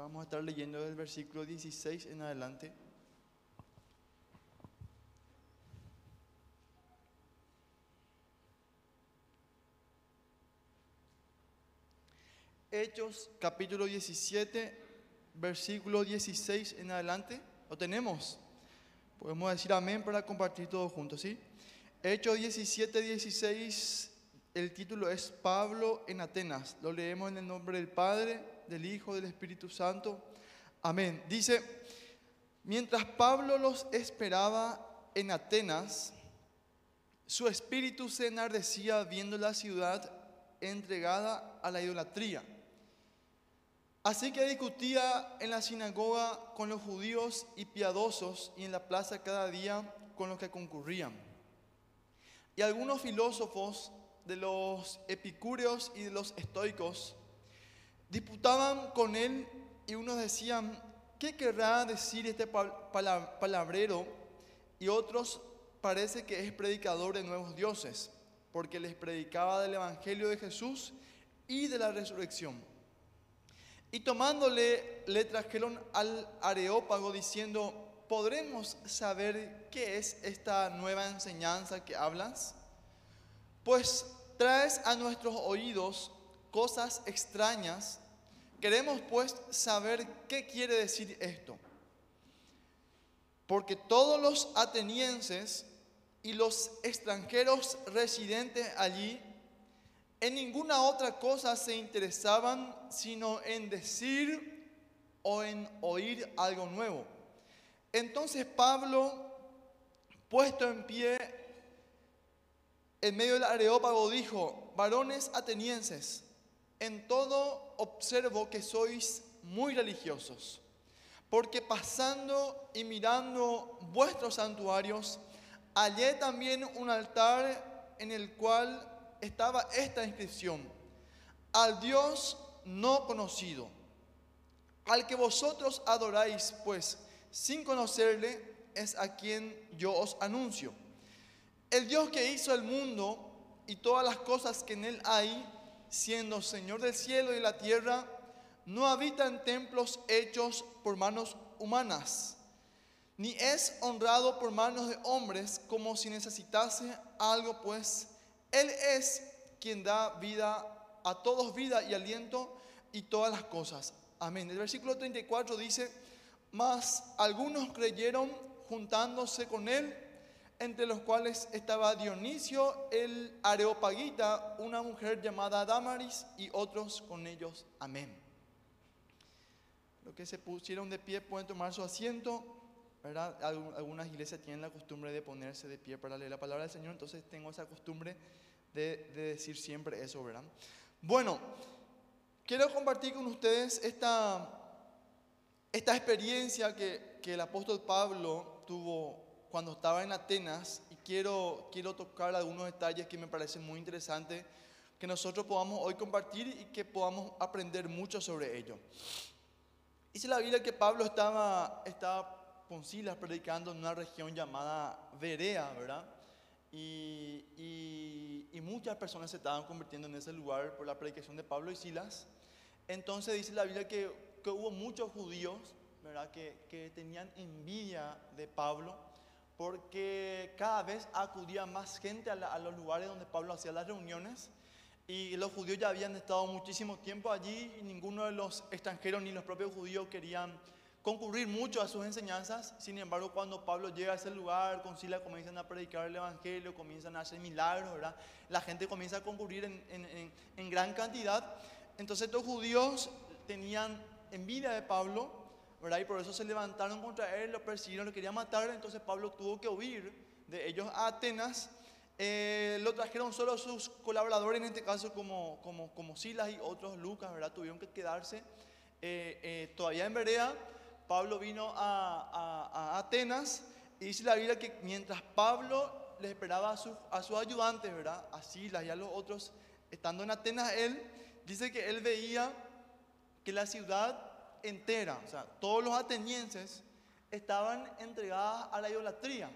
Vamos a estar leyendo del versículo 16 en adelante. Hechos capítulo 17, versículo 16 en adelante. ¿Lo tenemos? Podemos decir amén para compartir todos juntos, ¿sí? Hechos 17, 16, el título es Pablo en Atenas. Lo leemos en el nombre del Padre, del Hijo, del Espíritu Santo. Amén. Dice, mientras Pablo los esperaba en Atenas, su espíritu se enardecía viendo la ciudad entregada a la idolatría. Así que discutía en la sinagoga con los judíos y piadosos y en la plaza cada día con los que concurrían. Y algunos filósofos de los epicúreos y de los estoicos disputaban con él y unos decían, ¿qué querrá decir este palabrero? Y otros parece que es predicador de nuevos dioses, porque les predicaba del Evangelio de Jesús y de la resurrección. Y tomándole le trajeron al Areópago diciendo, ¿podremos saber qué es esta nueva enseñanza que hablas? Pues traes a nuestros oídos cosas extrañas. Queremos pues saber qué quiere decir esto. Porque todos los atenienses y los extranjeros residentes allí en ninguna otra cosa se interesaban sino en decir o en oír algo nuevo. Entonces Pablo, puesto en pie en medio del areópago, dijo, varones atenienses, en todo observo que sois muy religiosos, porque pasando y mirando vuestros santuarios, hallé también un altar en el cual estaba esta inscripción, al Dios no conocido, al que vosotros adoráis, pues sin conocerle es a quien yo os anuncio. El Dios que hizo el mundo y todas las cosas que en él hay, siendo Señor del cielo y la tierra, no habita en templos hechos por manos humanas, ni es honrado por manos de hombres como si necesitase algo, pues él es quien da vida a todos, vida y aliento y todas las cosas. Amén. El versículo 34 dice, mas algunos creyeron juntándose con él, entre los cuales estaba Dionisio el Areopagita, una mujer llamada Damaris y otros con ellos. Amén. Los que se pusieron de pie pueden tomar su asiento. ¿verdad? Algunas iglesias tienen la costumbre de ponerse de pie para leer la palabra del Señor, entonces tengo esa costumbre de, decir siempre eso, ¿verdad? Bueno, quiero compartir con ustedes esta, experiencia que, que el apóstol Pablo tuvo cuando estaba en Atenas y quiero, quiero tocar algunos detalles que me parecen muy interesantes que nosotros podamos hoy compartir y que podamos aprender mucho sobre ello. Dice la Biblia que Pablo estaba, estaba con Silas predicando en una región llamada Berea, ¿verdad? Y, y, muchas personas se estaban convirtiendo en ese lugar por la predicación de Pablo y Silas. Entonces dice la Biblia que, que hubo muchos judíos ¿verdad? Que, que, tenían envidia de Pablo porque cada vez acudía más gente a, los lugares donde Pablo hacía las reuniones y los judíos ya habían estado muchísimo tiempo allí y ninguno de los extranjeros ni los propios judíos querían concurrir mucho a sus enseñanzas. Sin embargo, cuando Pablo llega a ese lugar, con Sila comienzan a predicar el Evangelio, comienzan a hacer milagros. La gente comienza a concurrir en, en, en, gran cantidad. Entonces estos judíos tenían envidia de Pablo, ¿verdad? Y por eso se levantaron contra él, lo persiguieron, lo querían matar. Entonces Pablo tuvo que huir de ellos a Atenas. Eh, lo trajeron solo sus colaboradores, en este caso como, como, como Silas y otros, Lucas, ¿verdad? Tuvieron que quedarse eh, eh, todavía en Berea. Pablo vino a, Atenas y dice la Biblia que mientras Pablo le esperaba a, sus a sus ayudantes, ¿verdad? A Silas y a los otros, estando en Atenas, él dice que él veía que la ciudad entera, o sea, todos los atenienses estaban entregadas a la idolatría,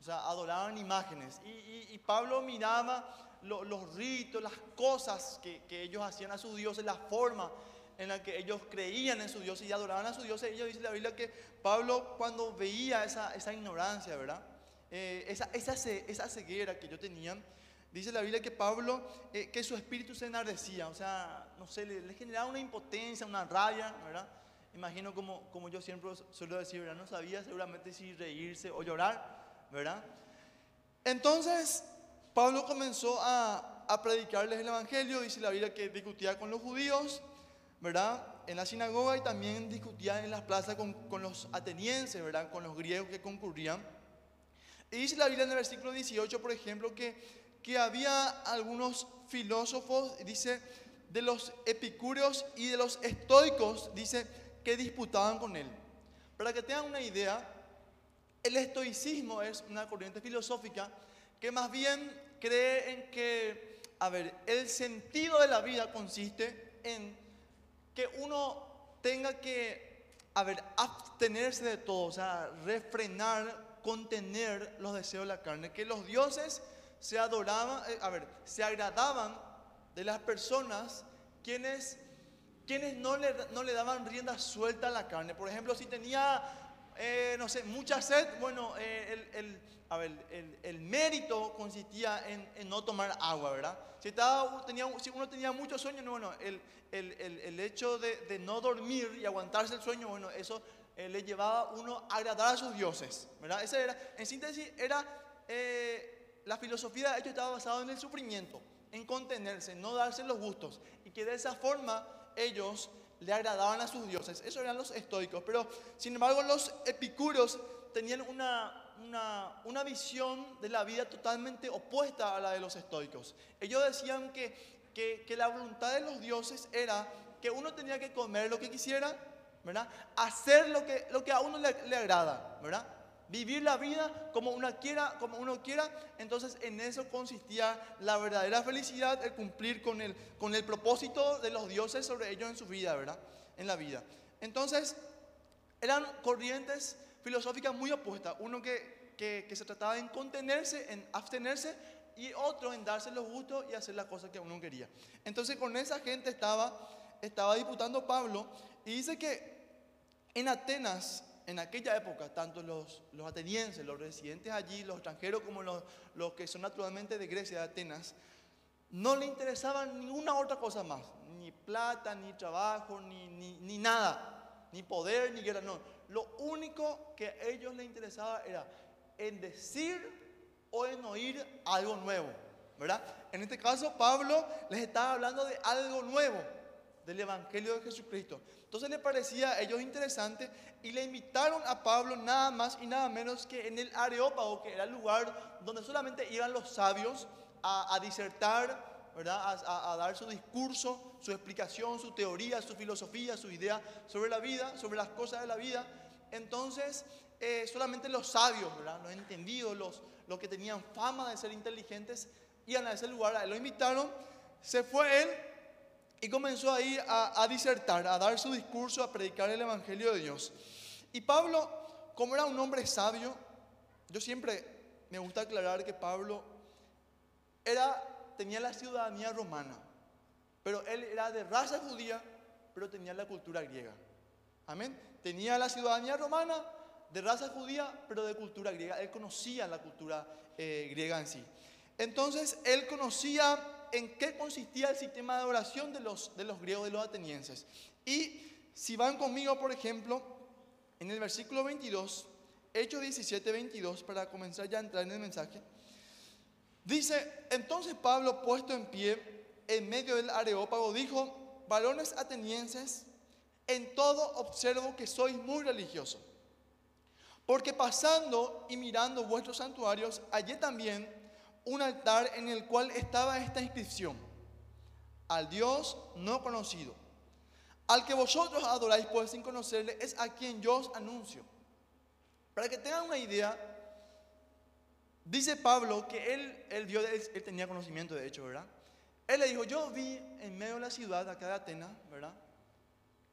o sea, adoraban imágenes. Y, Pablo miraba los ritos, las cosas que, que ellos hacían a sus dioses, la forma en la que ellos creían en su Dios y adoraban a su Dios. Ellos dice la Biblia que Pablo cuando veía esa, esa ignorancia, ¿verdad? Eh, esa, esa, esa, ceguera que ellos tenían, dice la Biblia que Pablo, eh, que su espíritu se enardecía, o sea, no sé, le, generaba una impotencia, una rabia, ¿verdad? Imagino como, como yo siempre suelo decir, ¿verdad? No sabía seguramente si reírse o llorar, ¿verdad? Entonces, Pablo comenzó a, a predicarles el Evangelio, dice la Biblia que discutía con los judíos, ¿verdad? En la sinagoga y también discutía en las plazas con, con los atenienses, ¿verdad? Con los griegos que concurrían. Y dice la Biblia en el versículo 18, por ejemplo, que, que había algunos filósofos, dice, de los epicúreos y de los estoicos, dice, que disputaban con él. Para que tengan una idea, el estoicismo es una corriente filosófica que más bien cree en que, a ver, el sentido de la vida consiste en que uno tenga que, a ver, abstenerse de todo, o sea, refrenar, contener los deseos de la carne, que los dioses se adoraban, eh, a ver, se agradaban de las personas quienes, quienes no, le, no le daban rienda suelta a la carne. Por ejemplo, si tenía, eh, no sé, mucha sed, bueno, eh, el, el, a ver, el, el, mérito consistía en, en, no tomar agua, ¿verdad? Si, estaba, tenía, si uno tenía mucho sueño, bueno, el, hecho de, de, no dormir y aguantarse el sueño, bueno, eso eh, le llevaba uno a agradar a sus dioses, ¿verdad? Ese era, en síntesis, era la filosofía de estaba basada en el sufrimiento, en contenerse, no darse los gustos, y que de esa forma ellos le agradaban a sus dioses. Eso eran los estoicos, pero sin embargo los epicúreos tenían una, una, una, visión de la vida totalmente opuesta a la de los estoicos. Ellos decían que, que, que la voluntad de los dioses era que uno tenía que comer lo que quisiera, ¿verdad? Hacer lo que, lo que a uno le, le, agrada, ¿verdad? Vivir la vida como uno, quiera. Entonces en eso consistía la verdadera felicidad, el cumplir con el, propósito de los dioses sobre ellos en su vida, ¿verdad? En la vida. Entonces eran corrientes filosóficas muy opuestas. Uno que se trataba en contenerse, en abstenerse, y otro en darse los gustos y hacer las cosas que uno quería. Entonces con esa gente estaba, estaba disputando Pablo y dice que en Atenas, en aquella época, tanto los, atenienses, los residentes allí, los extranjeros como los, que son naturalmente de Grecia, de Atenas, no le interesaba ninguna otra cosa más, ni plata, ni trabajo, ni, ni, ni nada, ni poder, ni guerra, no. Lo único que a ellos les interesaba era en decir o en oír algo nuevo, ¿verdad? En este caso, Pablo les estaba hablando de algo nuevo, del Evangelio de Jesucristo. Entonces le parecía a ellos interesante y le invitaron a Pablo nada más y nada menos que en el Areópago, que era el lugar donde solamente iban los sabios a, disertar, ¿verdad? A, a, dar su discurso, su explicación, su teoría, su filosofía, su idea sobre la vida, sobre las cosas de la vida. Entonces, eh, solamente los sabios, ¿verdad? los entendidos, los, los que tenían fama de ser inteligentes, iban a ese lugar, lo invitaron, se fue él y comenzó ahí a, disertar, a dar su discurso, a predicar el Evangelio de Dios. Y Pablo, como era un hombre sabio, yo siempre me gusta aclarar que Pablo era, tenía la ciudadanía romana, pero él era de raza judía, pero tenía la cultura griega. Amén. Tenía la ciudadanía romana, de raza judía, pero de cultura griega. Él conocía la cultura eh, griega en sí. Entonces, él conocía en qué consistía el sistema de oración de los, de los griegos, de los atenienses. Y si van conmigo, por ejemplo, en el versículo 22, Hechos 17, 22, para comenzar ya a entrar en el mensaje, dice, entonces Pablo, puesto en pie en medio del areópago, dijo, varones atenienses, en todo observo que sois muy religiosos, porque pasando y mirando vuestros santuarios, hallé también un altar en el cual estaba esta inscripción, al Dios no conocido. Al que vosotros adoráis pues sin conocerle es a quien yo os anuncio. Para que tengan una idea, dice Pablo que él, él, vio, él, tenía conocimiento de hecho, ¿verdad? Él le dijo, yo vi en medio de la ciudad, acá de Atenas, ¿verdad?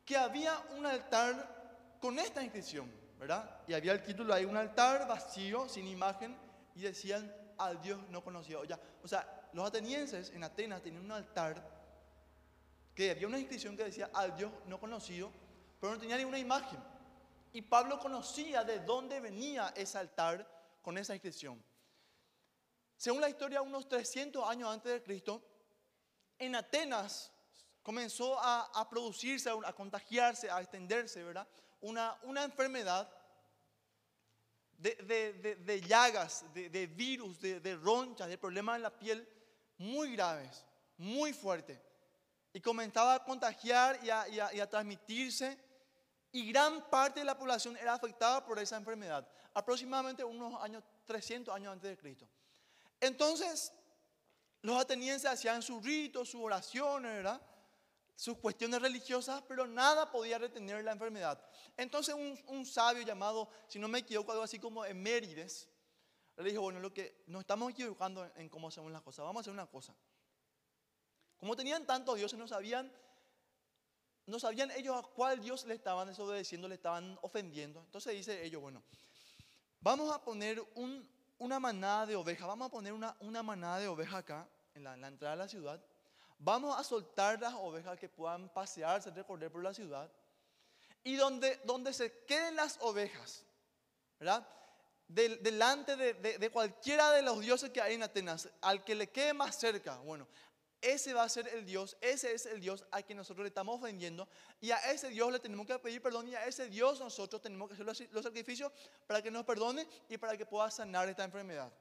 Que había un altar con esta inscripción, ¿verdad? Y había el título ahí, un altar vacío, sin imagen, y decían al Dios no conocido. Ya, o sea, los atenienses en Atenas tenían un altar que había una inscripción que decía al Dios no conocido, pero no tenía ninguna imagen. Y Pablo conocía de dónde venía ese altar con esa inscripción. Según la historia, unos 300 años antes de Cristo, en Atenas comenzó a, producirse, a, contagiarse, a extenderse, ¿verdad? Una, una enfermedad de, llagas, de, virus, de, ronchas, de problemas en la piel muy graves, muy fuertes. Y comenzaba a contagiar y a, transmitirse. Y gran parte de la población era afectada por esa enfermedad. Aproximadamente unos años, 300 años antes de Cristo. Entonces, los atenienses hacían sus ritos, sus oraciones, ¿verdad? Sus cuestiones religiosas, pero nada podía retener la enfermedad. Entonces un, sabio llamado, si no me equivoco, algo así como Emérides, le dijo, bueno, lo que nos estamos equivocando en, cómo hacemos las cosas, vamos a hacer una cosa. Como tenían tantos dioses, no sabían, no sabían ellos a cuál Dios le estaban desobedeciendo, le estaban ofendiendo. Entonces dice ellos, bueno, vamos a poner una manada de ovejas, vamos a poner una, una manada de ovejas acá, en la, en la entrada de la ciudad, Vamos a soltar las ovejas que puedan pasearse, recorrer por la ciudad. Y donde, donde se queden las ovejas, ¿verdad? delante de, cualquiera de los dioses que hay en Atenas, al que le quede más cerca, bueno, ese va a ser el Dios, ese es el Dios a quien nosotros le estamos ofendiendo y a ese Dios le tenemos que pedir perdón y a ese Dios nosotros tenemos que hacer los, los sacrificios para que nos perdone y para que pueda sanar esta enfermedad.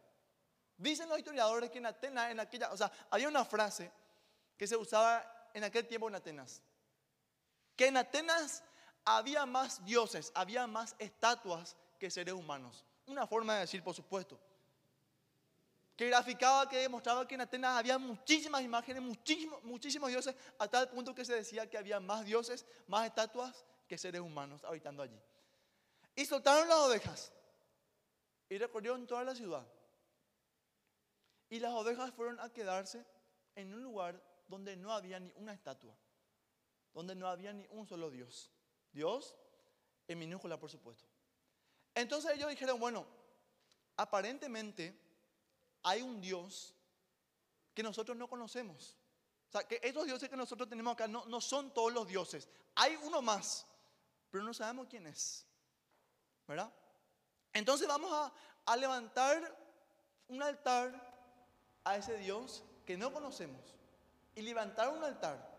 Dicen los historiadores que en Atenas, en aquella, o sea, había una frase que se usaba en aquel tiempo en Atenas. Que en Atenas había más dioses, había más estatuas que seres humanos. Una forma de decir, por supuesto. Que graficaba, que demostraba que en Atenas había muchísimas imágenes, muchísimos, muchísimos dioses, a tal punto que se decía que había más dioses, más estatuas que seres humanos habitando allí. Y soltaron las ovejas y recorrieron toda la ciudad. Y las ovejas fueron a quedarse en un lugar donde no había ni una estatua, donde no había ni un solo Dios. Dios en minúscula, por supuesto. Entonces ellos dijeron, bueno, aparentemente hay un Dios que nosotros no conocemos. O sea, que estos dioses que nosotros tenemos acá no, no son todos los dioses. Hay uno más, pero no sabemos quién es. ¿Verdad? Entonces vamos a, a levantar un altar a ese Dios que no conocemos y levantaron un altar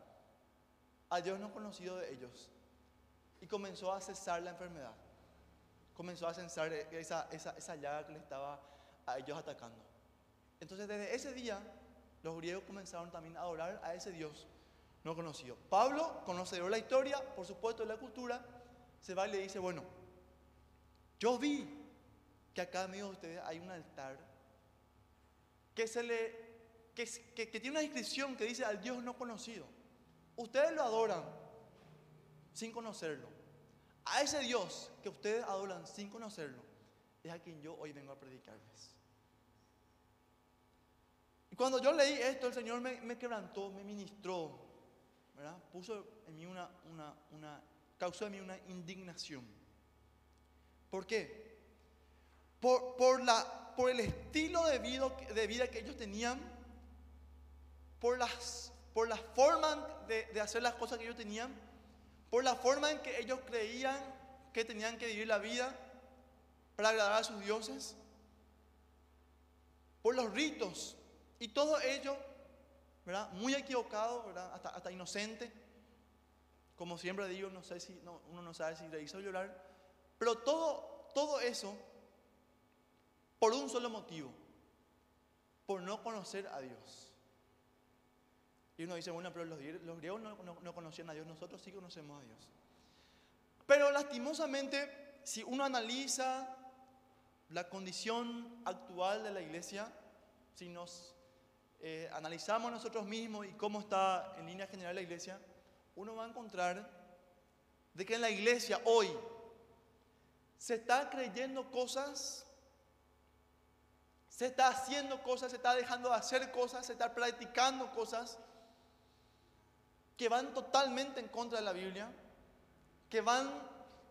a Dios no conocido de ellos. Y comenzó a cesar la enfermedad. Comenzó a cesar esa, esa, esa llaga que le estaba a ellos atacando. Entonces desde ese día los griegos comenzaron también a adorar a ese Dios no conocido. Pablo, conocedor la historia, por supuesto de la cultura, se va y le dice, bueno, yo vi que acá medio de ustedes hay un altar que se le que, tiene una inscripción que dice al Dios no conocido. Ustedes lo adoran sin conocerlo. A ese Dios que ustedes adoran sin conocerlo, es a quien yo hoy vengo a predicarles. Y cuando yo leí esto, el Señor me, quebrantó, me ministró. Puso en mí una, causó en mí una indignación. ¿Por qué? Por, por, la, por el estilo de vida, de vida que ellos tenían por, las, por la forma de, de hacer las cosas que ellos tenían, por la forma en que ellos creían que tenían que vivir la vida para agradar a sus dioses, por los ritos y todo ello, ¿verdad? Muy equivocado, ¿verdad? Hasta, hasta inocente. Como siempre digo, no sé si no, uno no sabe si le hizo llorar, pero todo, todo eso por un solo motivo, por no conocer a Dios. Y uno dice, bueno, pero los, griegos no, conocían a Dios, nosotros sí conocemos a Dios. Pero lastimosamente, si uno analiza la condición actual de la iglesia, si nos eh, analizamos nosotros mismos y cómo está en línea general la iglesia, uno va a encontrar de que en la iglesia hoy se está creyendo cosas, se está haciendo cosas, se está dejando de hacer cosas, se está practicando cosas que van totalmente en contra de la Biblia, que van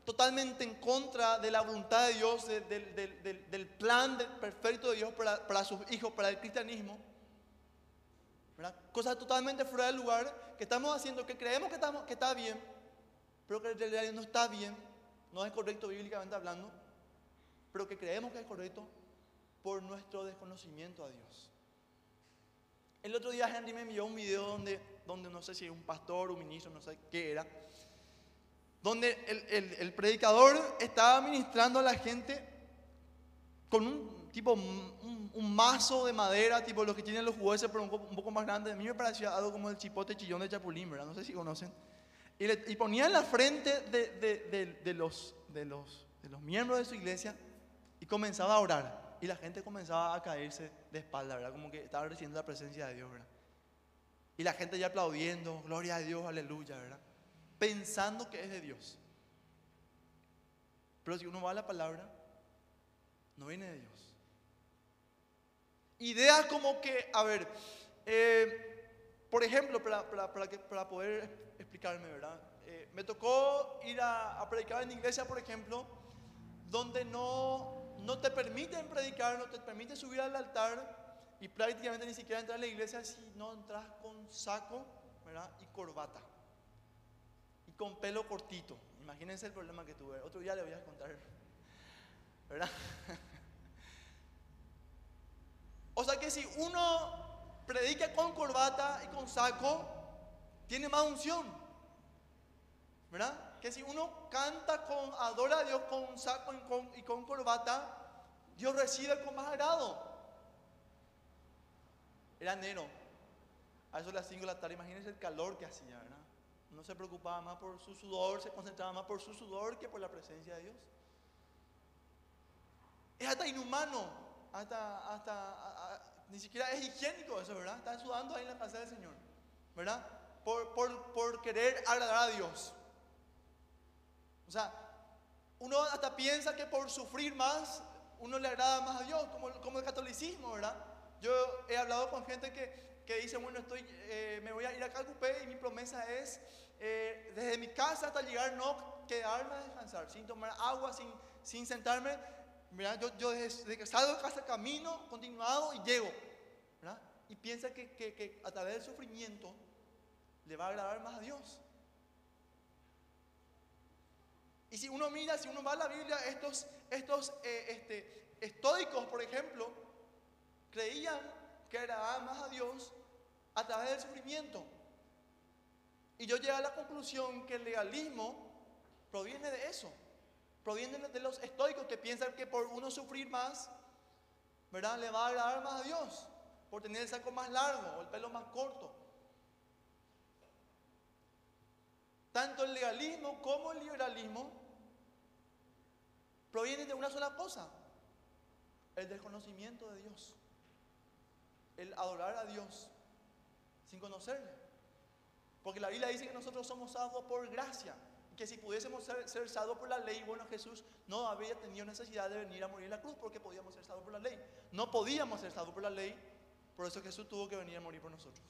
totalmente en contra de la voluntad de Dios, del plan perfecto de Dios para, sus hijos, para el cristianismo. ¿verdad? Cosas totalmente fuera del lugar que estamos haciendo, que creemos que, estamos, que está bien, pero que en realidad no está bien, no es correcto bíblicamente hablando, pero que creemos que es correcto por nuestro desconocimiento a Dios. El otro día Henry me envió un video donde, donde no sé si un pastor, un ministro, no sé qué era, donde el, predicador estaba ministrando a la gente con un tipo, un, mazo de madera, tipo los que tienen los jueces, pero un, poco más grande. A mí me parecía algo como el chipote chillón de Chapulín, ¿verdad? No sé si conocen. Y, ponía en la frente de, de, de, de, los, de los miembros de su iglesia y comenzaba a orar. Y la gente comenzaba a caerse de espalda, ¿verdad? Como que estaba recibiendo la presencia de Dios, ¿verdad? Y la gente ya aplaudiendo, gloria a Dios, aleluya, ¿verdad? Pensando que es de Dios. Pero si uno va a la palabra, no viene de Dios. Ideas como que, a ver, eh, por ejemplo, para, para, para, poder explicarme, ¿verdad? Eh, me tocó ir a predicar en iglesia, por ejemplo, donde no, no te permiten predicar, no te permiten subir al altar y prácticamente ni siquiera entrar a la iglesia si no entras con saco ¿verdad? y corbata y con pelo cortito. Imagínense el problema que tuve. Otro día le voy a contar. ¿Verdad? o sea que si uno predica con corbata y con saco, tiene más unción. ¿Verdad? Que si uno canta con, adora a Dios con saco y con, corbata, Dios recibe con más agrado. Era enero, a eso las 5 de la tarde, imagínense el calor que hacía, ¿verdad? No se preocupaba más por su sudor, se concentraba más por su sudor que por la presencia de Dios. Es hasta inhumano, hasta, hasta ni siquiera es higiénico eso, ¿verdad? Están sudando ahí en la casa del Señor, ¿verdad? Por, por, por querer agradar a Dios. O sea, uno hasta piensa que por sufrir más, uno le agrada más a Dios, como, el catolicismo, ¿verdad? Yo he hablado con gente que, que dice, bueno, estoy, eh, me voy a ir a Calcupé y mi promesa es, eh, desde mi casa hasta llegar, no quedarme a descansar, sin tomar agua, sin, sin sentarme. ¿verdad? Yo, yo que salgo de casa camino continuado y llego. ¿verdad? Y piensa que, que a través del sufrimiento le va a agradar más a Dios. Y si uno mira, si uno va a la Biblia, estos, estos eh, este, estoicos, por ejemplo, creían que era más a Dios a través del sufrimiento. Y yo llegué a la conclusión que el legalismo proviene de eso. Proviene de los estoicos que piensan que por uno sufrir más, ¿verdad? Le va a agradar más a Dios. Por tener el saco más largo o el pelo más corto. Tanto el legalismo como el liberalismo provienen de una sola cosa, el desconocimiento de Dios, el adorar a Dios sin conocerle. Porque la Biblia dice que nosotros somos salvos por gracia, que si pudiésemos ser, salvos por la ley, bueno, Jesús no habría tenido necesidad de venir a morir en la cruz porque podíamos ser salvos por la ley. No podíamos ser salvos por la ley, por eso Jesús tuvo que venir a morir por nosotros.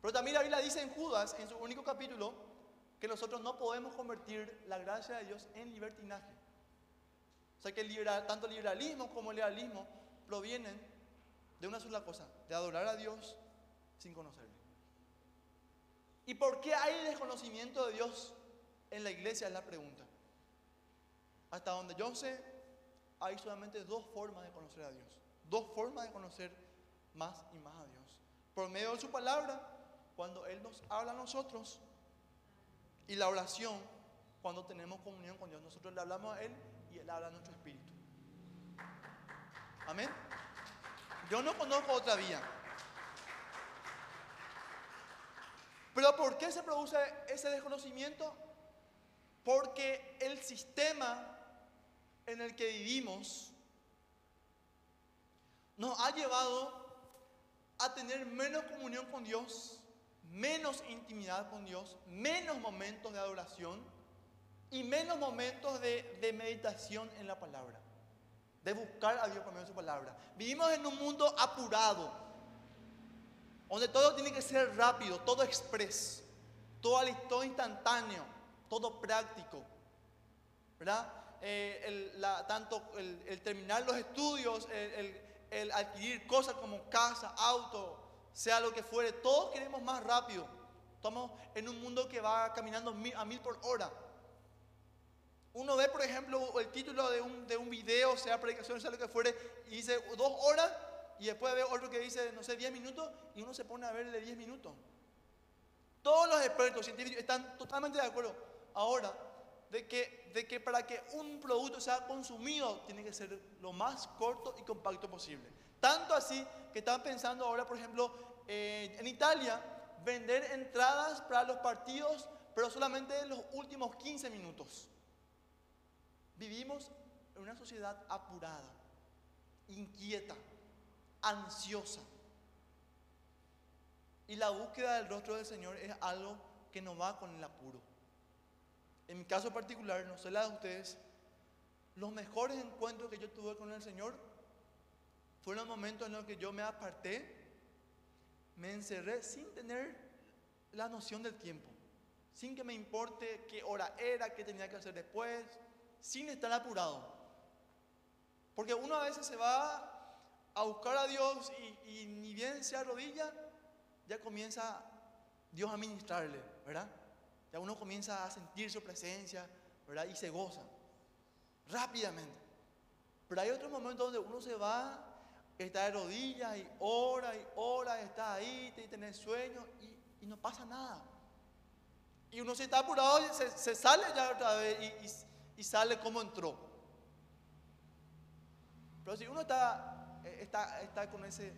Pero también la Biblia dice en Judas, en su único capítulo, que nosotros no podemos convertir la gracia de Dios en libertinaje. O sea que tanto liberalismo como el legalismo provienen de una sola cosa, de adorar a Dios sin conocerle. ¿Y por qué hay desconocimiento de Dios en la iglesia? Es la pregunta. Hasta donde yo sé, hay solamente dos formas de conocer a Dios. Dos formas de conocer más y más a Dios. Por medio de su palabra, cuando Él nos habla a nosotros, y la oración, cuando tenemos comunión con Dios, nosotros le hablamos a Él y Él habla a nuestro espíritu. Amén. Yo no conozco otra vía. Pero ¿por qué se produce ese desconocimiento? Porque el sistema en el que vivimos nos ha llevado a tener menos comunión con Dios menos intimidad con Dios, menos momentos de adoración y menos momentos de, meditación en la palabra, de buscar a Dios por medio de su palabra. Vivimos en un mundo apurado, donde todo tiene que ser rápido, todo express, todo, instantáneo, todo práctico, ¿verdad? Eh, tanto el, terminar los estudios, el, el adquirir cosas como casa, auto, sea lo que fuere, todos queremos más rápido. Estamos en un mundo que va caminando a mil por hora. Uno ve, por ejemplo, el título de un, de un video, sea predicación, sea lo que fuere, y dice dos horas, y después ve otro que dice, no sé, diez minutos, y uno se pone a verle diez minutos. Todos los expertos científicos están totalmente de acuerdo ahora de que, de que para que un producto sea consumido tiene que ser lo más corto y compacto posible. Tanto así que están pensando ahora, por ejemplo, eh, en Italia, vender entradas para los partidos, pero solamente en los últimos 15 minutos. Vivimos en una sociedad apurada, inquieta, ansiosa. Y la búsqueda del rostro del Señor es algo que no va con el apuro. En mi caso particular, no sé la de ustedes, los mejores encuentros que yo tuve con el Señor fueron los momentos en los que yo me aparté, me encerré sin tener la noción del tiempo, sin que me importe qué hora era, qué tenía que hacer después, sin estar apurado. Porque uno a veces se va a buscar a Dios y, ni bien se arrodilla, ya comienza Dios a ministrarle, ¿verdad? Ya uno comienza a sentir su presencia, ¿verdad? Y se goza rápidamente. Pero hay otros momentos donde uno se va, está de rodillas y ora y ora, está ahí, y tiene sueño y, no pasa nada. Y uno se está apurado y se, sale ya otra vez y sale como entró. Pero si uno está, eh, está, está con ese,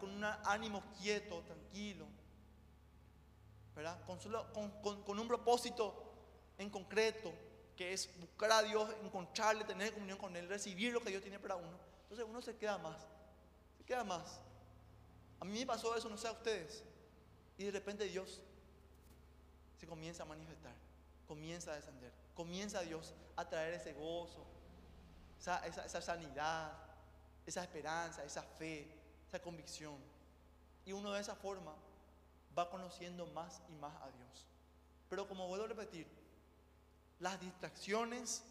con un ánimo quieto, tranquilo, ¿verdad? Con, solo, con, un propósito en concreto, que es buscar a Dios, encontrarle, tener comunión con Él, recibir lo que Dios tiene para uno. Entonces uno se queda más, queda más. A mí me pasó eso, no sé a ustedes. Y de repente Dios se comienza a manifestar, comienza a descender comienza Dios a traer ese gozo, esa, sanidad, esa esperanza, esa fe, esa convicción. Y uno de esa forma va conociendo más y más a Dios. Pero como vuelvo a repetir, las distracciones,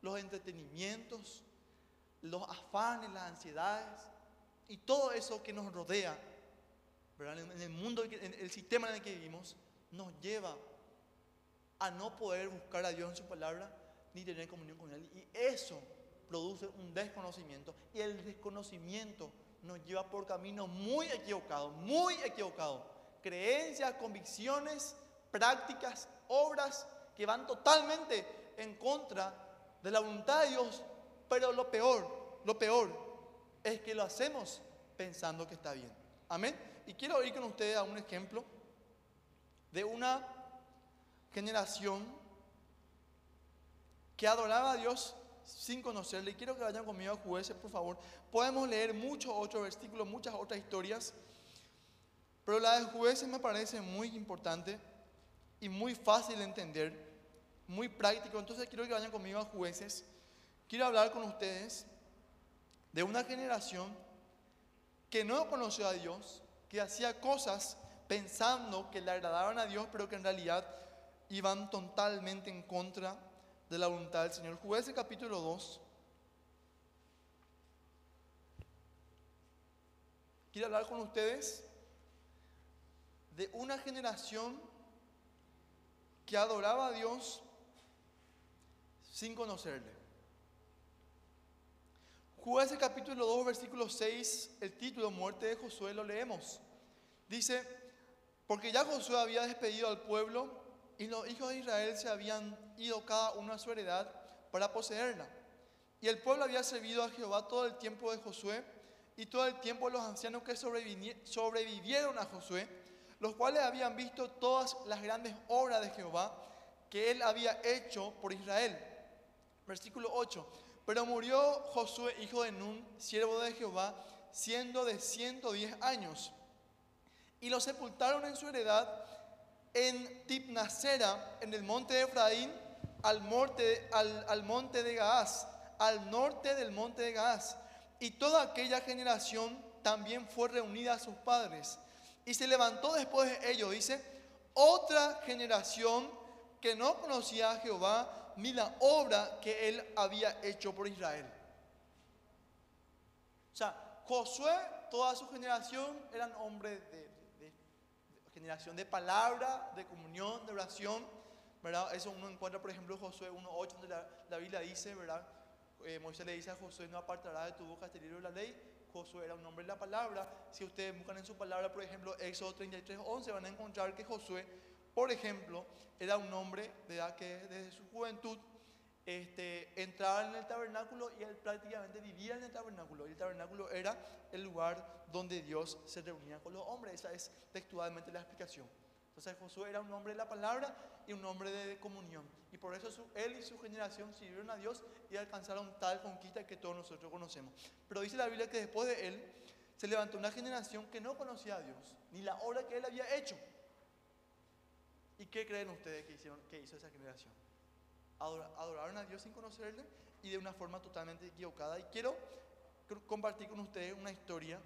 los entretenimientos, los afanes, las ansiedades y todo eso que nos rodea, en el mundo, en el sistema en el que vivimos, nos lleva a no poder buscar a Dios en su palabra ni tener comunión con Él. Y eso produce un desconocimiento. Y el desconocimiento nos lleva por caminos muy equivocados, muy equivocados. Creencias, convicciones, prácticas, obras que van totalmente en contra de la voluntad de Dios. Pero lo peor, lo peor es que lo hacemos pensando que está bien. Amén. Y quiero ir con ustedes a un ejemplo de una generación que adoraba a Dios sin conocerle. Y quiero que vayan conmigo a jueces, por favor. Podemos leer muchos otros versículos, muchas otras historias, pero la de jueces me parece muy importante y muy fácil de entender, muy práctico. Entonces quiero que vayan conmigo a jueces. Quiero hablar con ustedes de una generación que no conoció a Dios, que hacía cosas pensando que le agradaban a Dios, pero que en realidad y van totalmente en contra de la voluntad del Señor. Jueces capítulo 2. Quiero hablar con ustedes de una generación que adoraba a Dios sin conocerle. Jueces capítulo 2, versículo 6, el título Muerte de Josué lo leemos. Dice, porque ya Josué había despedido al pueblo y los hijos de Israel se habían ido cada uno a su heredad para poseerla. Y el pueblo había servido a Jehová todo el tiempo de Josué y todo el tiempo los ancianos que sobrevivieron a Josué, los cuales habían visto todas las grandes obras de Jehová que él había hecho por Israel. Versículo 8. Pero murió Josué, hijo de Nun, siervo de Jehová, siendo de 110 años. Y lo sepultaron en su heredad en Tipnacera, en el monte de Efraín, al, monte, al, monte de Gaás, al norte del monte de Gaás. Y toda aquella generación también fue reunida a sus padres. Y se levantó después de ello, dice, otra generación que no conocía a Jehová ni la obra que él había hecho por Israel. O sea, Josué, toda su generación eran hombres de generación de palabra, de comunión, de oración. Eso uno encuentra, por ejemplo, Josué 1.8, donde la, la, Biblia dice, ¿verdad? Eh, Moisés le dice a Josué, no apartará de tu boca este libro de la ley. Josué era un hombre de la palabra. Si ustedes buscan en su palabra, por ejemplo, Éxodo 33.11, van a encontrar que Josué, por ejemplo, era un hombre que desde su juventud este, entraba en el tabernáculo y él prácticamente vivía en el tabernáculo. Y el tabernáculo era el lugar donde Dios se reunía con los hombres. Esa es textualmente la explicación. Entonces Josué era un hombre de la palabra y un hombre de comunión. Y por eso él y su generación sirvieron a Dios y alcanzaron tal conquista que todos nosotros conocemos. Pero dice la Biblia que después de él se levantó una generación que no conocía a Dios, ni la obra que él había hecho. ¿Y qué creen ustedes que, hizo esa generación? adoraron a Dios sin conocerle y de una forma totalmente equivocada. Y quiero compartir con ustedes una historia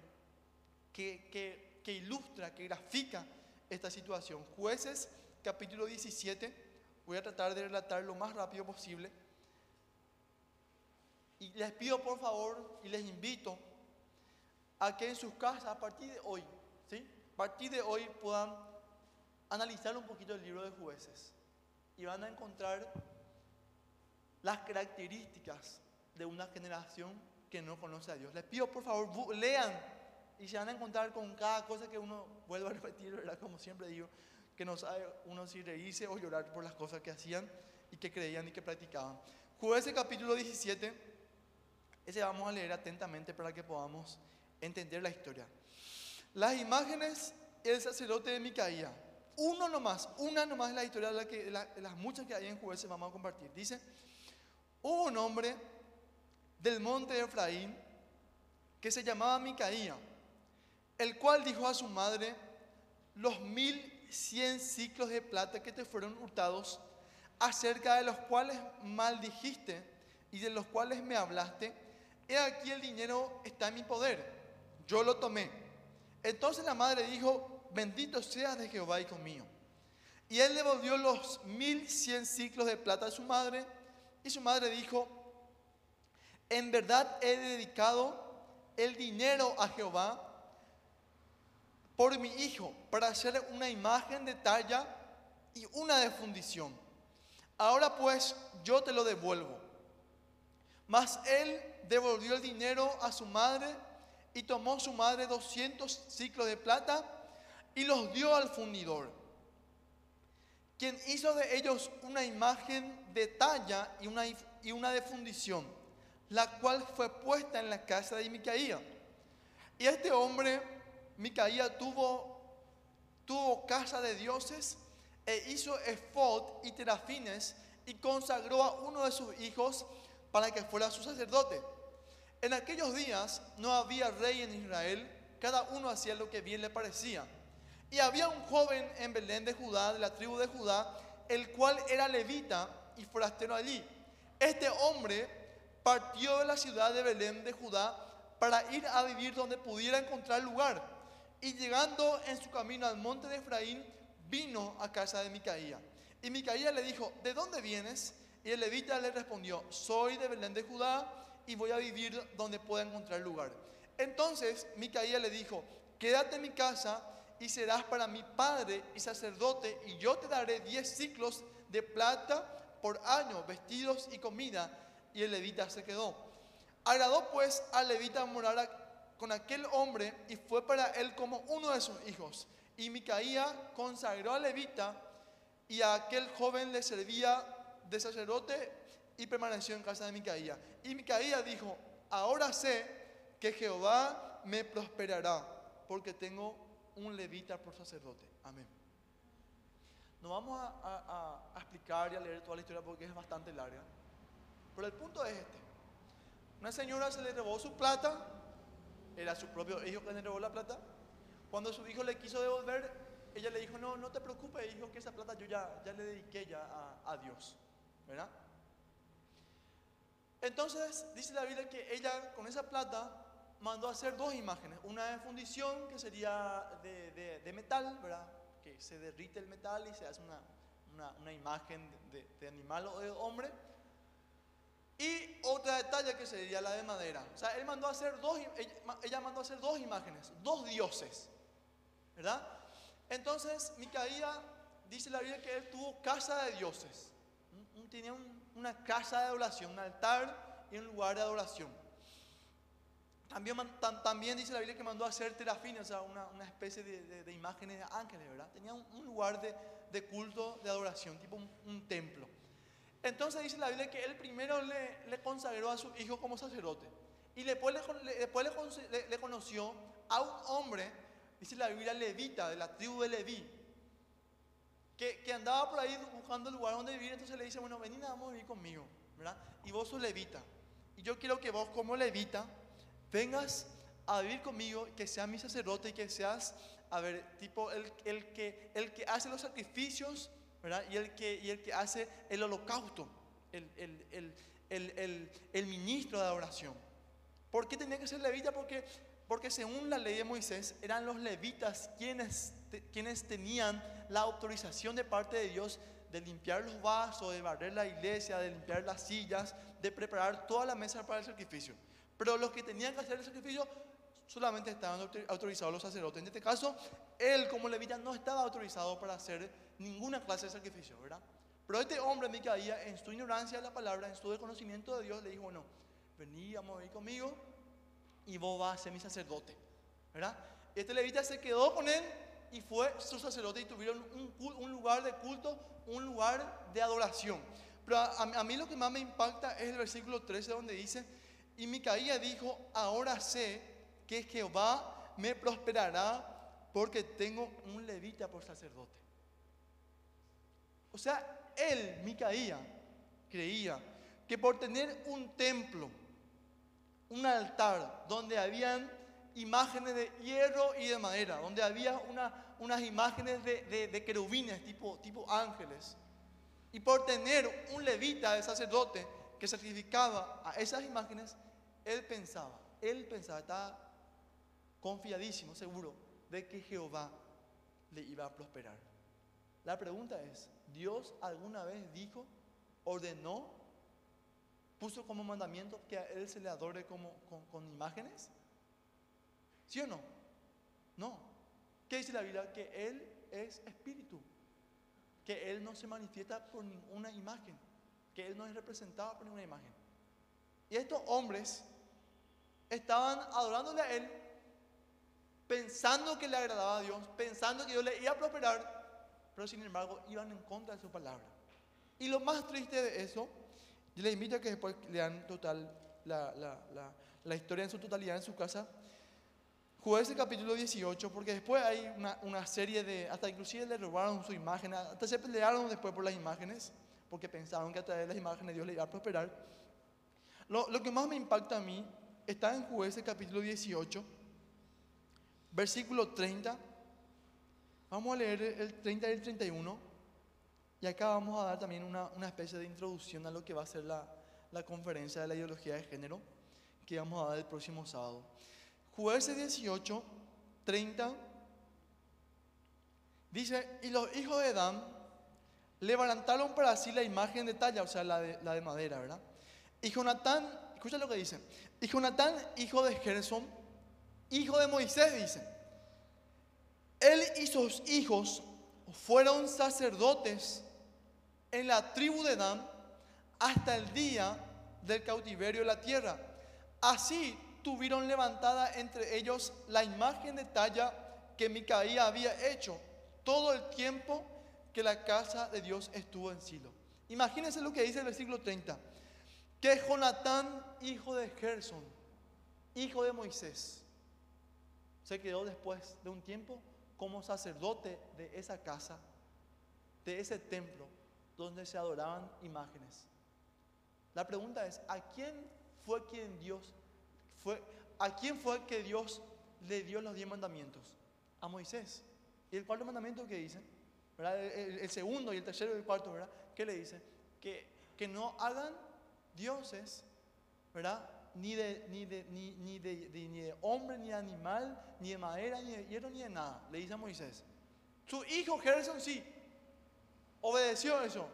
que, que, que ilustra, que grafica esta situación. Jueces capítulo 17, voy a tratar de relatar lo más rápido posible. Y les pido por favor y les invito a que en sus casas a partir de hoy, ¿sí? A partir de hoy puedan analizar un poquito el libro de jueces y van a encontrar las características de una generación que no conoce a Dios. Les pido por favor, lean y se van a encontrar con cada cosa que uno vuelve a repetir, ¿verdad? Como siempre digo, que no sabe uno si reírse o llorar por las cosas que hacían y que creían y que practicaban. Jueces capítulo 17, ese vamos a leer atentamente para que podamos entender la historia. Las imágenes el sacerdote de Micaía. Uno nomás, una nomás es la historia de, la las muchas que hay en jueces vamos a compartir. Dice, Hubo un hombre del monte de Efraín que se llamaba Micaía, el cual dijo a su madre, los mil cien ciclos de plata que te fueron hurtados, acerca de los cuales maldijiste y de los cuales me hablaste, he aquí el dinero está en mi poder, yo lo tomé. Entonces la madre dijo, bendito seas de Jehová, hijo mío. Y él devolvió los mil cien ciclos de plata a su madre, y su madre dijo, en verdad he dedicado el dinero a Jehová por mi hijo, para hacer una imagen de talla y una de fundición. Ahora pues yo te lo devuelvo. Mas él devolvió el dinero a su madre y tomó su madre 200 ciclos de plata y los dio al fundidor quien hizo de ellos una imagen de talla y una, y una de fundición, la cual fue puesta en la casa de Micaía. Y este hombre, Micaía, tuvo, tuvo casa de dioses e hizo efod y terafines y consagró a uno de sus hijos para que fuera su sacerdote. En aquellos días no había rey en Israel, cada uno hacía lo que bien le parecía. Y había un joven en Belén de Judá, de la tribu de Judá, el cual era levita y forastero allí. Este hombre partió de la ciudad de Belén de Judá para ir a vivir donde pudiera encontrar lugar. Y llegando en su camino al monte de Efraín, vino a casa de Micaía. Y Micaía le dijo, ¿de dónde vienes? Y el levita le respondió, soy de Belén de Judá y voy a vivir donde pueda encontrar lugar. Entonces Micaía le dijo, quédate en mi casa y serás para mi padre y sacerdote, y yo te daré diez ciclos de plata por año, vestidos y comida. Y el levita se quedó. Agradó pues al levita morar con aquel hombre y fue para él como uno de sus hijos. Y Micaía consagró al levita y a aquel joven le servía de sacerdote y permaneció en casa de Micaía. Y Micaía dijo, ahora sé que Jehová me prosperará porque tengo un levita por sacerdote. Amén. No vamos a, explicar y a leer toda la historia porque es bastante larga. Pero el punto es este. Una señora se le robó su plata, era su propio hijo que le robó la plata. Cuando su hijo le quiso devolver, ella le dijo, no, no te preocupes, hijo, que esa plata yo ya, ya le dediqué ya a, a Dios. ¿Verdad? Entonces dice la Biblia que ella con esa plata mandó a hacer dos imágenes. Una de fundición, que sería de, metal, ¿verdad? Que se derrite el metal y se hace una, una, imagen de, animal o de hombre. Y otra detalle que sería la de madera. O sea, él mandó a hacer dos, ella mandó a hacer dos imágenes, dos dioses, ¿verdad? Entonces, Micaía dice la Biblia que él tuvo casa de dioses. Tenía un- una casa de adoración, un altar y un lugar de adoración. También, también dice la Biblia que mandó a hacer terafines, o sea, una, una especie de, de- de imágenes de ángeles, ¿verdad? Tenía un, un lugar de, de culto, de adoración, tipo un, un templo. Entonces dice la Biblia que él primero le, le consagró a su hijo como sacerdote. Y después, le, después le, le- conoció a un hombre, dice la Biblia, levita, de la tribu de Leví, que, que andaba por ahí buscando lugar donde vivir. Entonces le dice, bueno, vení, nada, vamos a vivir conmigo, ¿verdad? Y vos sos levita. Y yo quiero que vos como levita vengas a vivir conmigo, que seas mi sacerdote y que seas, a ver, tipo el, el, que, el que hace los sacrificios, ¿verdad? Y el que, y el que hace el holocausto, el, el, el, el, ministro de adoración. ¿Por qué tenía que ser levita? Porque, porque según la ley de Moisés, eran los levitas quienes, quienes tenían la autorización de parte de Dios de limpiar los vasos, de barrer la iglesia, de limpiar las sillas, de preparar toda la mesa para el sacrificio. Pero los que tenían que hacer el sacrificio solamente estaban autor- autorizados los sacerdotes. En este caso, él como levita no estaba autorizado para hacer ninguna clase de sacrificio, ¿verdad? Pero este hombre, Micaía, en su ignorancia de la palabra, en su desconocimiento de Dios, le dijo, bueno, vení, vamos a conmigo y vos vas a ser mi sacerdote, ¿verdad? Este levita se quedó con él y fue su sacerdote y tuvieron un, lugar de culto, un lugar de adoración. Pero a- a mí lo que más me impacta es el versículo 13 donde dice, y Micaía dijo, ahora sé que Jehová me prosperará porque tengo un levita por sacerdote. O sea, él, Micaía, creía que por tener un templo, un altar donde habían imágenes de hierro y de madera, donde había una- unas imágenes de, querubines tipo, ángeles, y por tener un levita de sacerdote que sacrificaba a esas imágenes, él pensaba, él pensaba, estaba confiadísimo, seguro, de que Jehová le iba a prosperar. La pregunta es, ¿Dios alguna vez dijo, ordenó, puso como mandamiento que a Él se le adore con imágenes? ¿Sí o no? No. ¿Qué dice la Biblia? Que Él es espíritu, que Él no se manifiesta por ninguna imagen, que Él no es representado por ninguna imagen. Y estos hombres estaban adorándole a Él, pensando que le agradaba a Dios, pensando que Dios le iba a prosperar, pero sin embargo iban en contra de su palabra. Y lo más triste de eso, yo les invito a que después lean total la, la- la- la historia en su totalidad en su casa. Jueces capítulo 18, porque después hay una, serie de, hasta inclusive le robaron su imagen, hasta se pelearon después por las imágenes, porque pensaron que a través de las imágenes Dios le iba a prosperar. Lo, lo que más me impacta a mí está en Jueces capítulo 18, versículo 30. Vamos a leer el 30 y el 31. Y acá vamos a dar también una, una especie de introducción a lo que va a ser la, la conferencia de la ideología de género que vamos a dar el próximo sábado. Jueces 18, 30. Dice, y los hijos de Dan levantaron para sí la imagen de talla, o sea, la de, la de madera, ¿verdad? Y Jonatán, escucha lo que dice, y Jonatán, hijo de Gerson, hijo de Moisés, dice, él y sus hijos fueron sacerdotes en la tribu de Dan hasta el día del cautiverio de la tierra. Así tuvieron levantada entre ellos la imagen de talla que Micaía había hecho todo el tiempo que la casa de Dios estuvo en Silo. Imagínense lo que dice el versículo 30. Que Jonatán, hijo de Gerson, hijo de Moisés, se quedó después de un tiempo como sacerdote de esa casa, de ese templo donde se adoraban imágenes. La pregunta es, ¿a quién fue quien Dios fue a quién fue que Dios le dio los diez mandamientos? A Moisés. Y el cuarto mandamiento que dice. El, segundo y el tercero y el cuarto, ¿verdad? ¿Qué le dice? Que, que no hagan dioses, ¿verdad? Ni de, ni, de, ni, ni de- ni de hombre, ni de animal, ni de madera, ni de hierro, ni de nada. Le dice a Moisés. Su hijo Gerson sí, obedeció eso,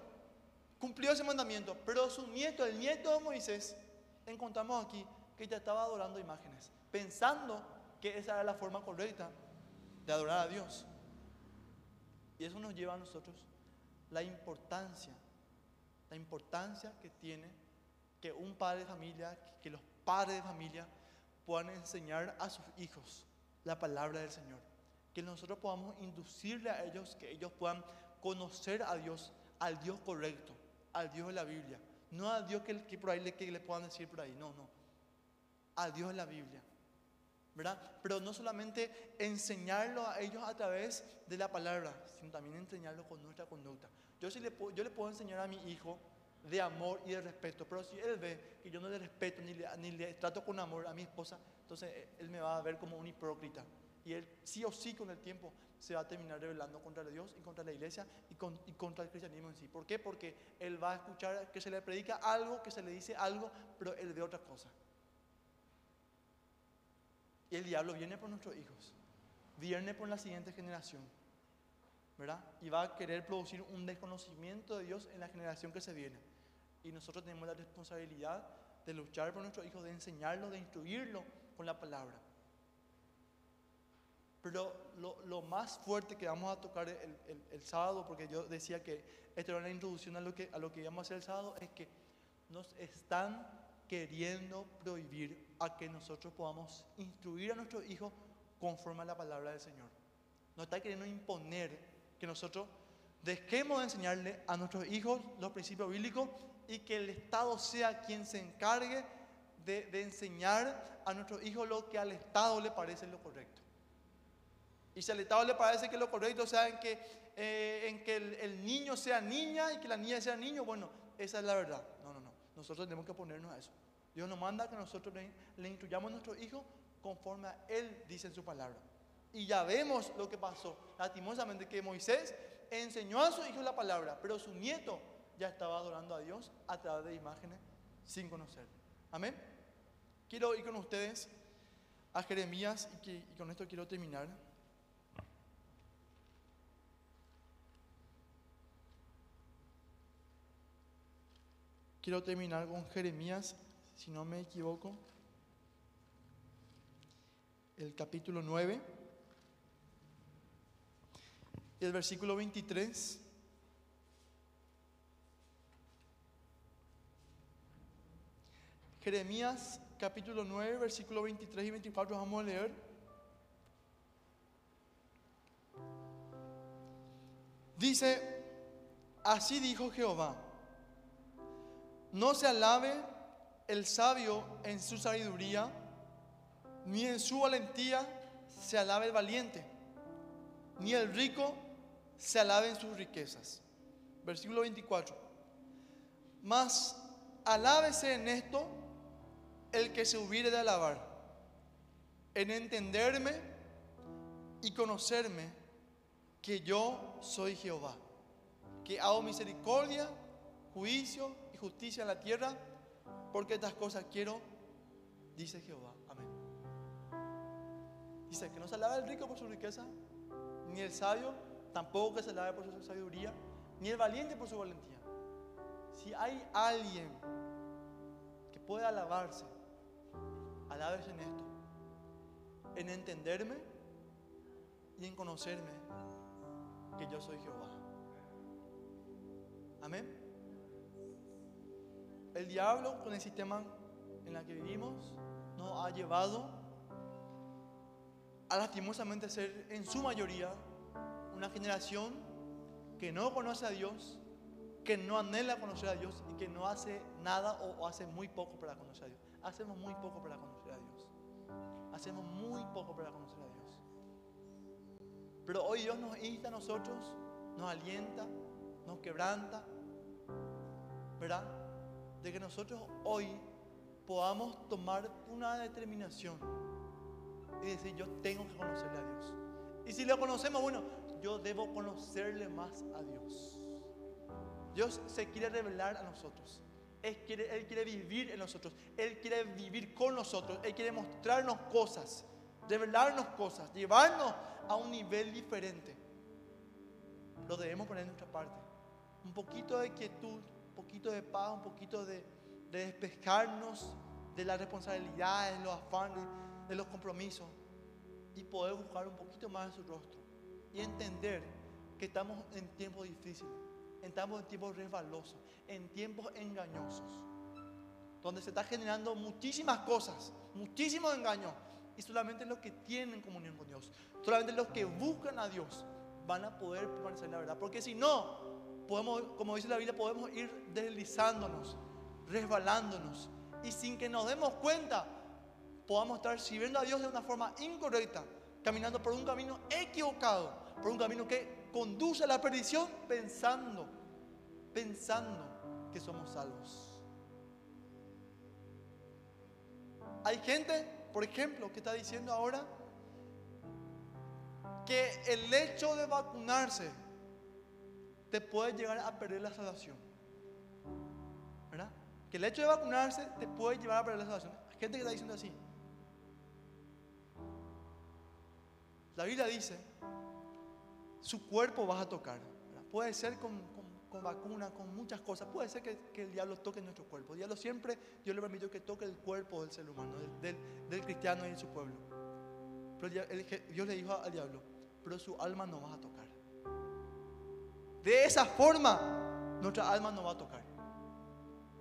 cumplió ese mandamiento, pero su nieto, el nieto de Moisés, encontramos aquí que ya estaba adorando imágenes, pensando que esa era la forma correcta de adorar a Dios. Y eso nos lleva a nosotros la importancia, la importancia que tiene que un padre de familia, que los padres de familia puedan enseñar a sus hijos la palabra del Señor. Que nosotros podamos inducirle a ellos, que ellos puedan conocer a Dios, al Dios correcto, al Dios de la Biblia. No al Dios que, que por ahí le, que le puedan decir por ahí, no, no. Al Dios la Biblia. ¿verdad? Pero no solamente enseñarlo a ellos a través de la palabra, sino también enseñarlo con nuestra conducta. Yo, sí le, puedo, yo le puedo enseñar a mi hijo de amor y de respeto, pero si él ve que yo no le respeto ni le, ni le trato con amor a mi esposa, entonces eh, él me va a ver como un hipócrita. Y él sí o sí con el tiempo se va a terminar rebelando contra Dios y contra la iglesia y, contra el cristianismo en sí. ¿Por qué? Porque él va a escuchar que se le predica algo, que se le dice algo, pero él ve otra cosa. Y el diablo viene por nuestros hijos, viene por la siguiente generación, ¿verdad? Y va a querer producir un desconocimiento de Dios en la generación que se viene. Y nosotros tenemos la responsabilidad de luchar por nuestros hijos, de enseñarlos, de instruirlos con la palabra. Pero lo, más fuerte que vamos a tocar el, sábado, porque yo decía que esto era una introducción a lo, que, a lo que íbamos a hacer el sábado, es que nos están queriendo prohibir a que nosotros podamos instruir a nuestros hijos conforme a la palabra del Señor. Nos está queriendo imponer que nosotros dejemos de enseñarle a nuestros hijos los principios bíblicos y que el Estado sea quien se encargue de, enseñar a nuestros hijos lo que al Estado le parece lo correcto. Y si al Estado le parece que lo correcto sea en que, eh, en que el, el, niño sea niña y que la niña sea niño, bueno, esa es la verdad. No, no, no. Nosotros tenemos que ponernos a eso. Dios nos manda que nosotros le, le instruyamos a nuestros hijos conforme a Él dice en su palabra. Y ya vemos lo que pasó, lastimosamente, que Moisés enseñó a su hijo la palabra, pero su nieto ya estaba adorando a Dios a través de imágenes sin conocer. Amén. Quiero ir con ustedes a Jeremías y, con esto quiero terminar. Quiero terminar con Jeremías, si no me equivoco, el capítulo 9 y el versículo 23. Jeremías capítulo 9, versículo 23 y 24 vamos a leer. Dice, así dijo Jehová, no se alabe el sabio en su sabiduría, ni en su valentía se alabe el valiente, ni el rico se alabe en sus riquezas. Versículo 24. Mas alábese en esto el que se hubiere de alabar, en entenderme y conocerme que yo soy Jehová, que hago misericordia, juicio y justicia en la tierra, porque estas cosas quiero, dice Jehová. Amén. Dice que no se alabe el rico por su riqueza, ni el sabio tampoco que se alabe por su sabiduría, ni el valiente por su valentía. Si hay alguien que puede alabarse, alabes en esto, en entenderme y en conocerme que yo soy Jehová. Amén. El diablo con el sistema en el que vivimos nos ha llevado a lastimosamente ser en su mayoría una generación que no conoce a Dios, que no anhela conocer a Dios y que no hace nada o, hace muy poco para conocer a Dios. Hacemos muy poco para conocer a Dios. Hacemos muy poco para conocer a Dios. Pero hoy Dios nos insta a nosotros, nos alienta, nos quebranta, ¿verdad? De que nosotros hoy podamos tomar una determinación y decir, yo tengo que conocerle a Dios. Y si lo conocemos, bueno, yo debo conocerle más a Dios. Dios se quiere revelar a nosotros. Él quiere, él quiere vivir en nosotros. Él quiere vivir con nosotros. Él quiere mostrarnos cosas, revelarnos cosas, llevarnos a un nivel diferente. Lo debemos poner en nuestra parte. Un poquito de quietud, poquito de paz, un poquito de, de despejarnos de las responsabilidades, de los afanes, de los compromisos y poder buscar un poquito más de su rostro y entender que estamos en tiempos difíciles, estamos en tiempos resbalosos, en tiempos engañosos, donde se está generando muchísimas cosas, muchísimos engaños, y solamente los que tienen comunión con Dios, solamente los que buscan a Dios van a poder permanecer en la verdad, porque si no, podemos, como dice la Biblia, podemos ir deslizándonos, resbalándonos, y sin que nos demos cuenta, podamos estar sirviendo a Dios de una forma incorrecta, caminando por un camino equivocado, por un camino que conduce a la perdición pensando, pensando que somos salvos. Hay gente, por ejemplo, que está diciendo ahora que el hecho de vacunarse te puede llegar a perder la salvación. ¿Verdad? Que el hecho de vacunarse te puede llevar a perder la salvación. Hay gente que está diciendo así. La Biblia dice, su cuerpo vas a tocar. Puede ser con, con, vacuna, con muchas cosas. Puede ser que, el diablo toque nuestro cuerpo. El diablo siempre, Dios le permitió que toque el cuerpo del ser humano, del, cristiano y de su pueblo. Pero Dios le dijo al diablo, pero su alma no vas a tocar. De esa forma, nuestra alma no va a tocar.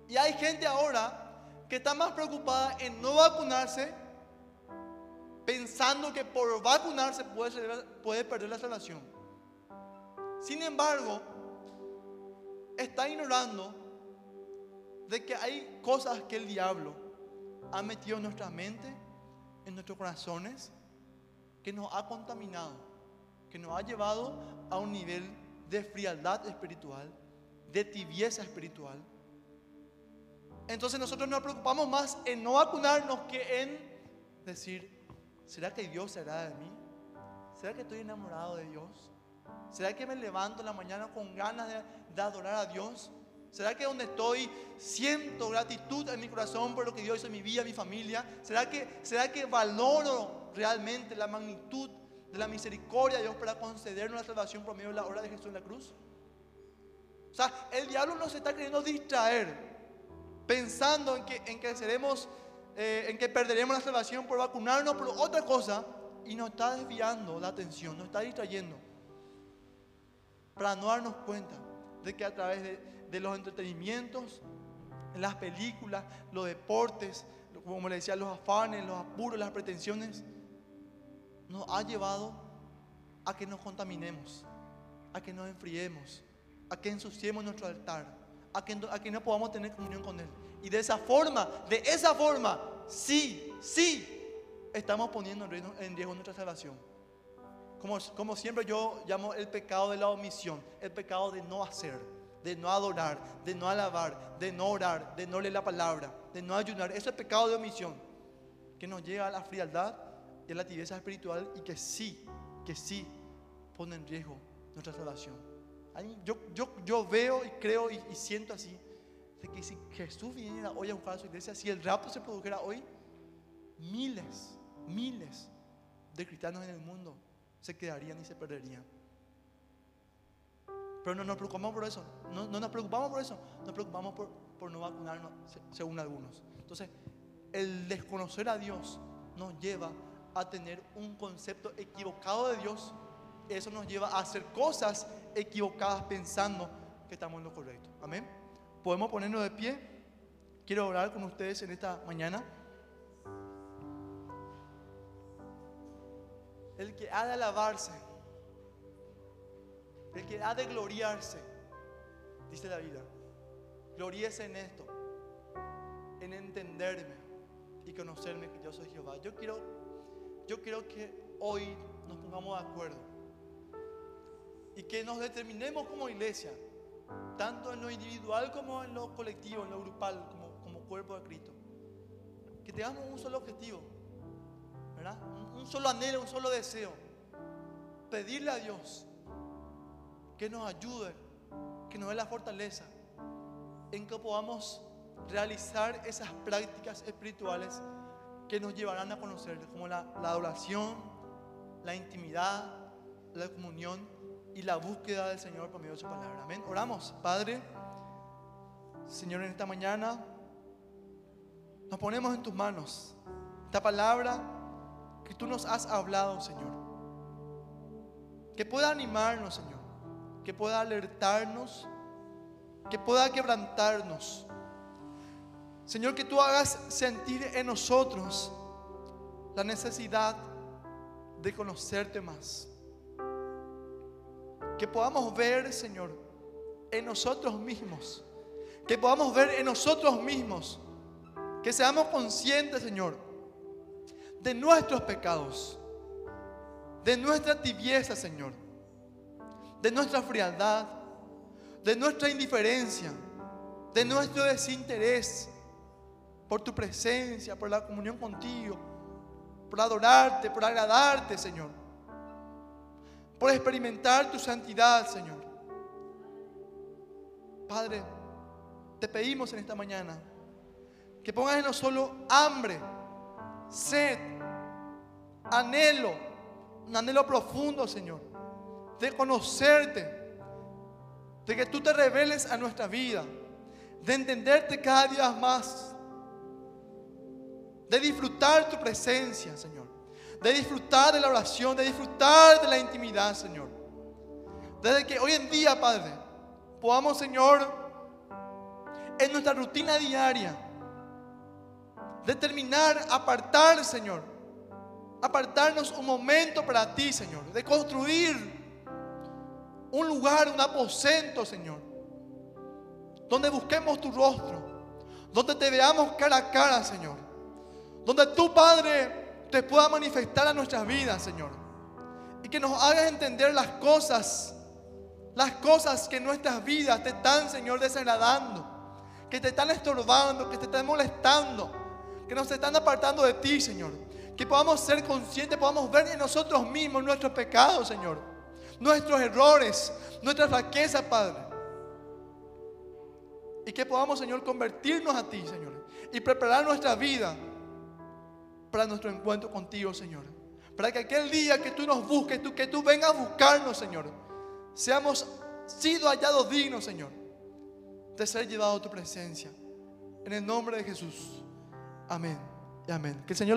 Y hay gente ahora que está más preocupada en no vacunarse pensando que por vacunarse puede, perder la salvación. Sin embargo, está ignorando de que hay cosas que el diablo ha metido en nuestra mente, en nuestros corazones, que nos ha contaminado, que nos ha llevado a un nivel de frialdad espiritual, de tibieza espiritual. Entonces nosotros nos preocupamos más en no vacunarnos que en decir, ¿Será que Dios será de mí? ¿Será que estoy enamorado de Dios? ¿Será que me levanto en la mañana con ganas de, adorar a Dios? ¿Será que donde estoy siento gratitud en mi corazón por lo que Dios hizo en mi vida, en mi familia? ¿Será que, ¿Será que valoro realmente la magnitud de la misericordia de Dios para concedernos la salvación por medio de la obra de Jesús en la cruz? O sea, el diablo nos está queriendo distraer pensando en que, en que seremos eh, en que perderemos la salvación por vacunarnos por otra cosa y nos está desviando la atención, nos está distrayendo. Para no darnos cuenta de que a través de, los entretenimientos, las películas, los deportes, como le decía, los afanes, los apuros, las pretensiones, nos ha llevado a que nos contaminemos, a que nos enfriemos, a que ensuciemos nuestro altar, a que, a que no podamos tener comunión con Él. Y de esa forma, de esa forma, sí, sí, estamos poniendo en riesgo, nuestra salvación. Como, como siempre yo llamo el pecado de la omisión, el pecado de no hacer, de no adorar, de no alabar, de no orar, de no leer la palabra, de no ayunar. Eso es pecado de omisión, que nos lleva a la frialdad a la tibieza espiritual y que sí, que sí pone en riesgo nuestra salvación. Yo, yo, yo veo y creo y siento así de que si Jesús viniera hoy a buscar a su iglesia, si el rapto se produjera hoy, miles, miles de cristianos en el mundo se quedarían y se perderían. Pero no nos preocupamos por eso, no, nos preocupamos por eso, nos preocupamos por, por no vacunarnos, según algunos. Entonces, el desconocer a Dios nos lleva a tener un concepto equivocado de Dios. Eso nos lleva a hacer cosas equivocadas pensando que estamos en lo correcto. Amén podemos ponernos de pie. Quiero orar con ustedes en esta mañana. El que ha de alabarse, el que ha de gloriarse, dice la vida, gloríese en esto, en entenderme y conocerme que yo soy Jehová. Yo quiero, yo quiero que hoy nos pongamos de acuerdo y que nos determinemos como iglesia tanto en lo individual como en lo colectivo, en lo grupal, como, como cuerpo de Cristo. Que tengamos un solo objetivo, ¿verdad? Un, un solo anhelo, un solo deseo. Pedirle a Dios que nos ayude, que nos dé la fortaleza en que podamos realizar esas prácticas espirituales que nos llevarán a conocerle, como la, la adoración, la intimidad, la comunión y la búsqueda del Señor por medio de su palabra. Amén. Oramos, Padre. Señor, en esta mañana nos ponemos en tus manos esta palabra que tú nos has hablado, Señor. Que pueda animarnos, Señor. que pueda alertarnos, que pueda quebrantarnos. Señor, que tú hagas sentir en nosotros la necesidad de conocerte más. Que podamos ver, Señor, en nosotros mismos. Que podamos ver en nosotros mismos. Que seamos conscientes, Señor, de nuestros pecados. De nuestra tibieza, Señor. De nuestra frialdad. De nuestra indiferencia. De nuestro desinterés por tu presencia, por la comunión contigo, por adorarte, por agradarte, Señor. Por experimentar tu santidad, Señor. Padre, te pedimos en esta mañana que pongas en nosotros hambre, sed, anhelo, un anhelo profundo, Señor, de conocerte, de que tú te reveles a nuestra vida, de entenderte cada día más, de disfrutar tu presencia, Señor, de disfrutar de la oración, de disfrutar de la intimidad, Señor. Desde que hoy en día, Padre, podamos, Señor, en nuestra rutina diaria, determinar, apartar, Señor, apartarnos un momento para ti, Señor, de construir un lugar, un aposento, Señor, donde busquemos tu rostro, donde te veamos cara a cara, Señor, donde tu Padre te pueda manifestar a nuestras vidas, Señor, y que nos hagas entender las cosas, las cosas que en nuestras vidas te están, Señor, desagradando, que te están estorbando, que te están molestando, que nos están apartando de ti, Señor. Que podamos ser conscientes, podamos ver en nosotros mismos nuestros pecados, Señor. Nuestros errores, nuestras flaquezas, Padre. Y que podamos, Señor, convertirnos a ti, Señor. Y preparar nuestra vida para nuestro encuentro contigo, Señor. Para que aquel día que tú nos busques, tú, que tú vengas a buscarnos, Señor, seamos sido hallados dignos, Señor, de ser llevados a tu presencia. En el nombre de Jesús. Amén y amén. Que Señor